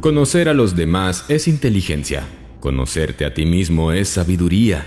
Conocer a los demás es inteligencia. Conocerte a ti mismo es sabiduría.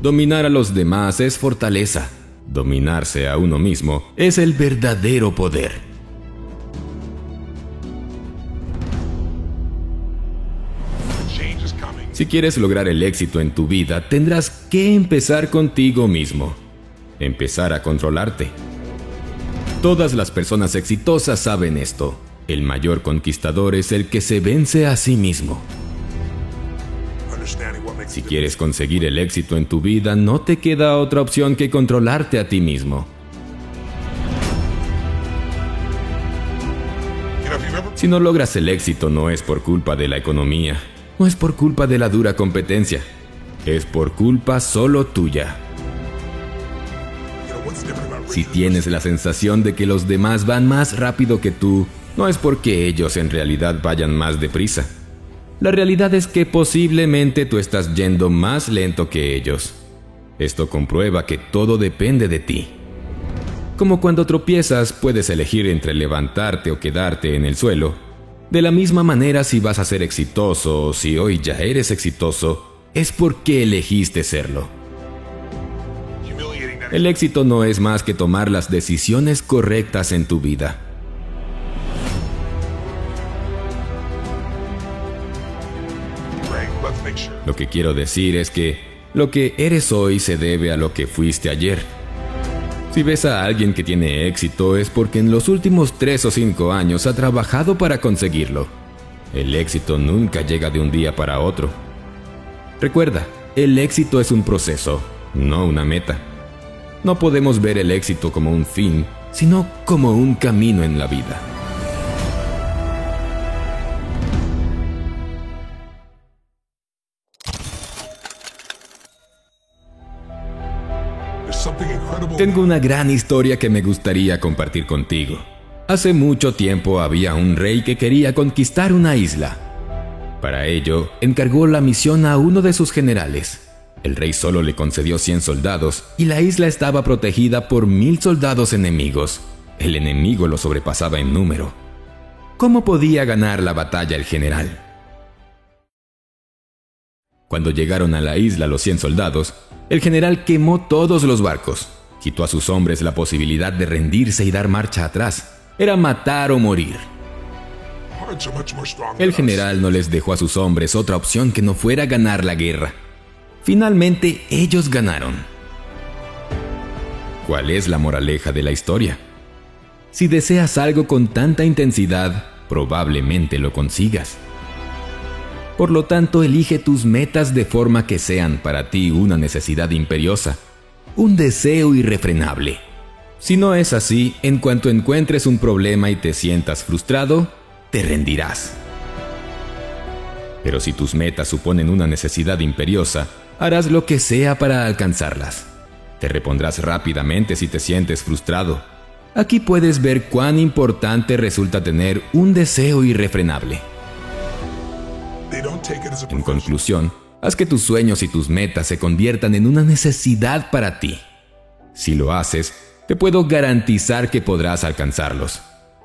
Dominar a los demás es fortaleza. Dominarse a uno mismo es el verdadero poder. Si quieres lograr el éxito en tu vida, tendrás que empezar contigo mismo. Empezar a controlarte. Todas las personas exitosas saben esto. El mayor conquistador es el que se vence a sí mismo. Si quieres conseguir el éxito en tu vida, no te queda otra opción que controlarte a ti mismo. Si no logras el éxito no es por culpa de la economía, no es por culpa de la dura competencia, es por culpa solo tuya. Si tienes la sensación de que los demás van más rápido que tú, no es porque ellos en realidad vayan más deprisa. La realidad es que posiblemente tú estás yendo más lento que ellos. Esto comprueba que todo depende de ti. Como cuando tropiezas, puedes elegir entre levantarte o quedarte en el suelo. De la misma manera, si vas a ser exitoso o si hoy ya eres exitoso, es porque elegiste serlo. El éxito no es más que tomar las decisiones correctas en tu vida. Lo que quiero decir es que lo que eres hoy se debe a lo que fuiste ayer. Si ves a alguien que tiene éxito es porque en los últimos tres o cinco años ha trabajado para conseguirlo. El éxito nunca llega de un día para otro. Recuerda, el éxito es un proceso, no una meta. No podemos ver el éxito como un fin, sino como un camino en la vida. Tengo una gran historia que me gustaría compartir contigo. Hace mucho tiempo había un rey que quería conquistar una isla. Para ello, encargó la misión a uno de sus generales. El rey solo le concedió 100 soldados y la isla estaba protegida por mil soldados enemigos. El enemigo lo sobrepasaba en número. ¿Cómo podía ganar la batalla el general? Cuando llegaron a la isla los 100 soldados, el general quemó todos los barcos, quitó a sus hombres la posibilidad de rendirse y dar marcha atrás. Era matar o morir. El general no les dejó a sus hombres otra opción que no fuera ganar la guerra. Finalmente ellos ganaron. ¿Cuál es la moraleja de la historia? Si deseas algo con tanta intensidad, probablemente lo consigas. Por lo tanto, elige tus metas de forma que sean para ti una necesidad imperiosa, un deseo irrefrenable. Si no es así, en cuanto encuentres un problema y te sientas frustrado, te rendirás. Pero si tus metas suponen una necesidad imperiosa, harás lo que sea para alcanzarlas. Te repondrás rápidamente si te sientes frustrado. Aquí puedes ver cuán importante resulta tener un deseo irrefrenable. En conclusión, haz que tus sueños y tus metas se conviertan en una necesidad para ti. Si lo haces, te puedo garantizar que podrás alcanzarlos.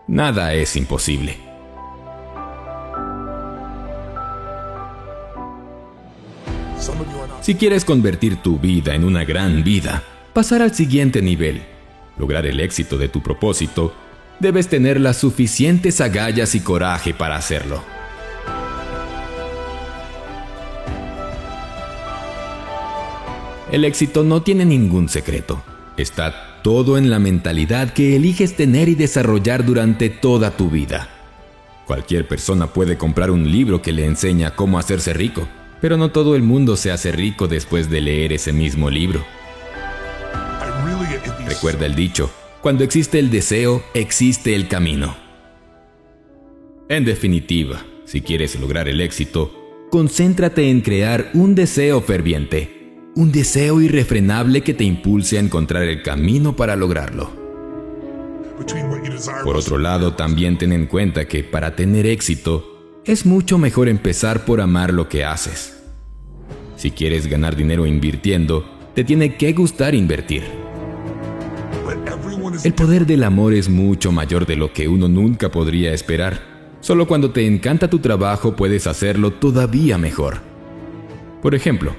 Nada es imposible. Si quieres convertir tu vida en una gran vida, pasar al siguiente nivel, lograr el éxito de tu propósito, debes tener las suficientes agallas y coraje para hacerlo. El éxito no tiene ningún secreto. Está todo en la mentalidad que eliges tener y desarrollar durante toda tu vida. Cualquier persona puede comprar un libro que le enseña cómo hacerse rico, pero no todo el mundo se hace rico después de leer ese mismo libro. Recuerda el dicho, cuando existe el deseo, existe el camino. En definitiva, si quieres lograr el éxito, concéntrate en crear un deseo ferviente un deseo irrefrenable que te impulse a encontrar el camino para lograrlo. Por otro lado, también ten en cuenta que para tener éxito, es mucho mejor empezar por amar lo que haces. Si quieres ganar dinero invirtiendo, te tiene que gustar invertir. El poder del amor es mucho mayor de lo que uno nunca podría esperar. Solo cuando te encanta tu trabajo puedes hacerlo todavía mejor. Por ejemplo,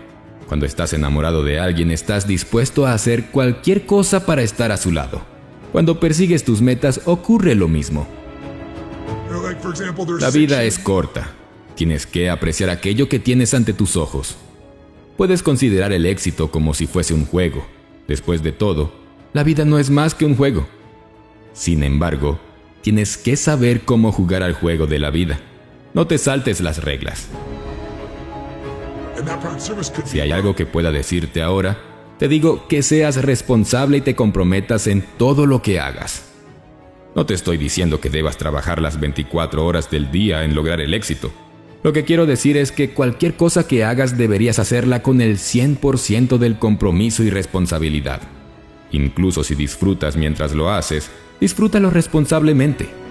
cuando estás enamorado de alguien estás dispuesto a hacer cualquier cosa para estar a su lado. Cuando persigues tus metas ocurre lo mismo. La vida es corta. Tienes que apreciar aquello que tienes ante tus ojos. Puedes considerar el éxito como si fuese un juego. Después de todo, la vida no es más que un juego. Sin embargo, tienes que saber cómo jugar al juego de la vida. No te saltes las reglas. Si hay algo que pueda decirte ahora, te digo que seas responsable y te comprometas en todo lo que hagas. No te estoy diciendo que debas trabajar las 24 horas del día en lograr el éxito. Lo que quiero decir es que cualquier cosa que hagas deberías hacerla con el 100% del compromiso y responsabilidad. Incluso si disfrutas mientras lo haces, disfrútalo responsablemente.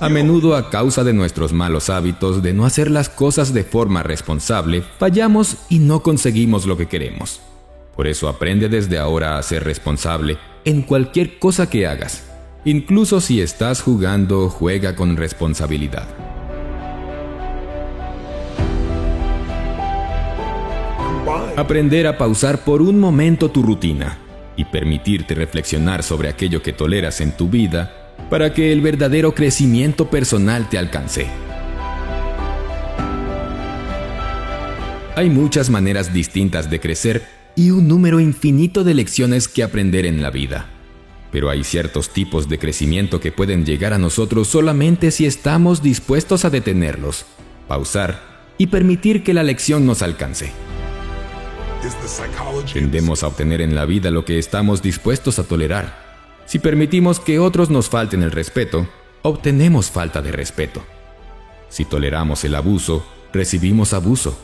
A menudo a causa de nuestros malos hábitos de no hacer las cosas de forma responsable, fallamos y no conseguimos lo que queremos. Por eso aprende desde ahora a ser responsable en cualquier cosa que hagas. Incluso si estás jugando, juega con responsabilidad. Aprender a pausar por un momento tu rutina y permitirte reflexionar sobre aquello que toleras en tu vida para que el verdadero crecimiento personal te alcance. Hay muchas maneras distintas de crecer y un número infinito de lecciones que aprender en la vida. Pero hay ciertos tipos de crecimiento que pueden llegar a nosotros solamente si estamos dispuestos a detenerlos, pausar y permitir que la lección nos alcance. Tendemos a obtener en la vida lo que estamos dispuestos a tolerar. Si permitimos que otros nos falten el respeto, obtenemos falta de respeto. Si toleramos el abuso, recibimos abuso.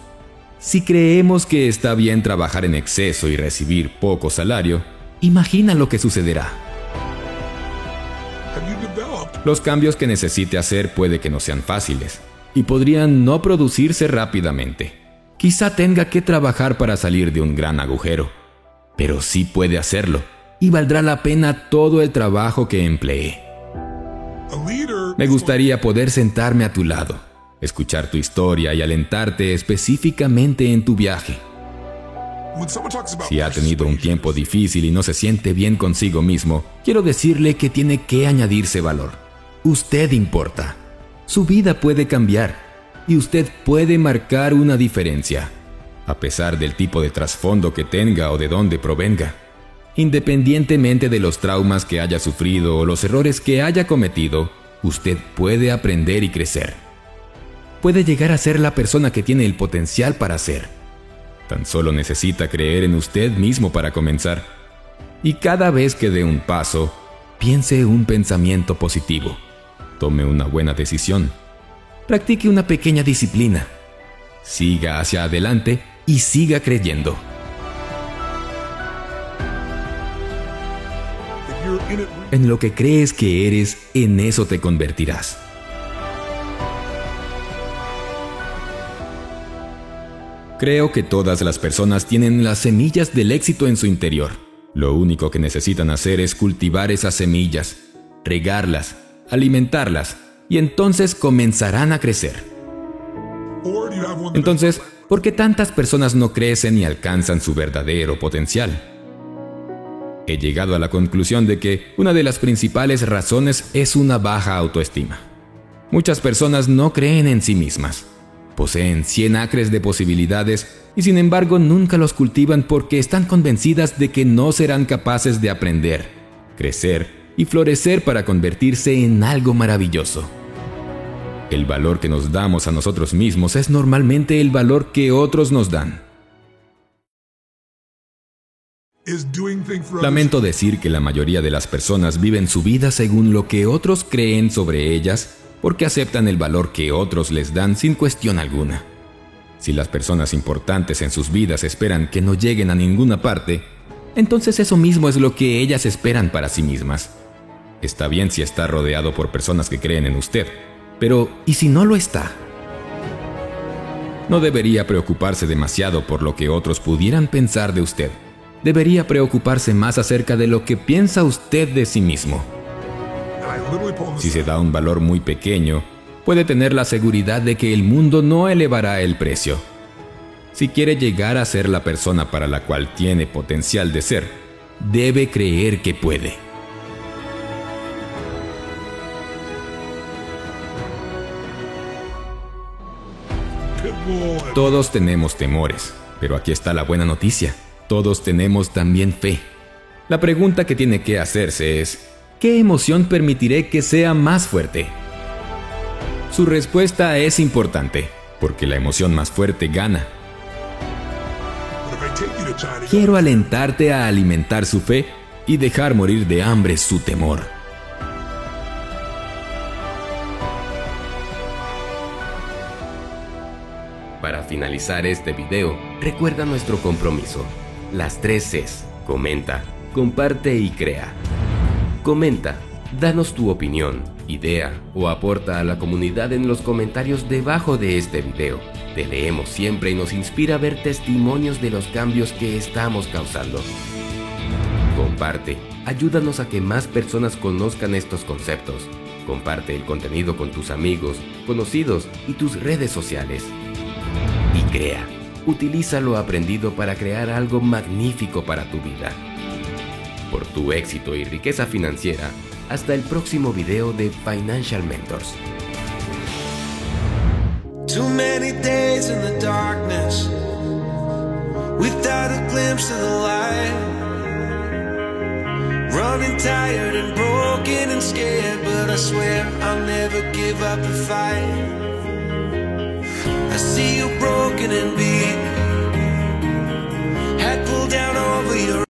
Si creemos que está bien trabajar en exceso y recibir poco salario, imagina lo que sucederá. Los cambios que necesite hacer puede que no sean fáciles y podrían no producirse rápidamente. Quizá tenga que trabajar para salir de un gran agujero, pero sí puede hacerlo y valdrá la pena todo el trabajo que empleé. Me gustaría poder sentarme a tu lado, escuchar tu historia y alentarte específicamente en tu viaje. Si ha tenido un tiempo difícil y no se siente bien consigo mismo, quiero decirle que tiene que añadirse valor. Usted importa. Su vida puede cambiar y usted puede marcar una diferencia, a pesar del tipo de trasfondo que tenga o de dónde provenga. Independientemente de los traumas que haya sufrido o los errores que haya cometido, usted puede aprender y crecer. Puede llegar a ser la persona que tiene el potencial para ser. Tan solo necesita creer en usted mismo para comenzar. Y cada vez que dé un paso, piense un pensamiento positivo. Tome una buena decisión practique una pequeña disciplina. Siga hacia adelante y siga creyendo. En lo que crees que eres, en eso te convertirás. Creo que todas las personas tienen las semillas del éxito en su interior. Lo único que necesitan hacer es cultivar esas semillas, regarlas, alimentarlas y entonces comenzarán a crecer. Entonces, ¿por qué tantas personas no crecen y alcanzan su verdadero potencial? He llegado a la conclusión de que una de las principales razones es una baja autoestima. Muchas personas no creen en sí mismas. Poseen 100 acres de posibilidades y sin embargo nunca los cultivan porque están convencidas de que no serán capaces de aprender, crecer y florecer para convertirse en algo maravilloso. El valor que nos damos a nosotros mismos es normalmente el valor que otros nos dan. Lamento decir que la mayoría de las personas viven su vida según lo que otros creen sobre ellas porque aceptan el valor que otros les dan sin cuestión alguna. Si las personas importantes en sus vidas esperan que no lleguen a ninguna parte, entonces eso mismo es lo que ellas esperan para sí mismas. Está bien si está rodeado por personas que creen en usted, pero, ¿y si no lo está? No debería preocuparse demasiado por lo que otros pudieran pensar de usted. Debería preocuparse más acerca de lo que piensa usted de sí mismo. Si se da un valor muy pequeño, puede tener la seguridad de que el mundo no elevará el precio. Si quiere llegar a ser la persona para la cual tiene potencial de ser, debe creer que puede. Todos tenemos temores, pero aquí está la buena noticia. Todos tenemos también fe. La pregunta que tiene que hacerse es, ¿qué emoción permitiré que sea más fuerte? Su respuesta es importante, porque la emoción más fuerte gana. Quiero alentarte a alimentar su fe y dejar morir de hambre su temor. Para finalizar este video, recuerda nuestro compromiso. Las tres Cs. Comenta, comparte y crea. Comenta, danos tu opinión, idea o aporta a la comunidad en los comentarios debajo de este video. Te leemos siempre y nos inspira a ver testimonios de los cambios que estamos causando. Comparte, ayúdanos a que más personas conozcan estos conceptos. Comparte el contenido con tus amigos, conocidos y tus redes sociales y crea. Utiliza lo aprendido para crear algo magnífico para tu vida. Por tu éxito y riqueza financiera, hasta el próximo video de Financial Mentors. Too many days in the darkness without a glimpse of the light. Running tired and broken and scared, but I swear I'll never give up the fight. I see you broken and beat down on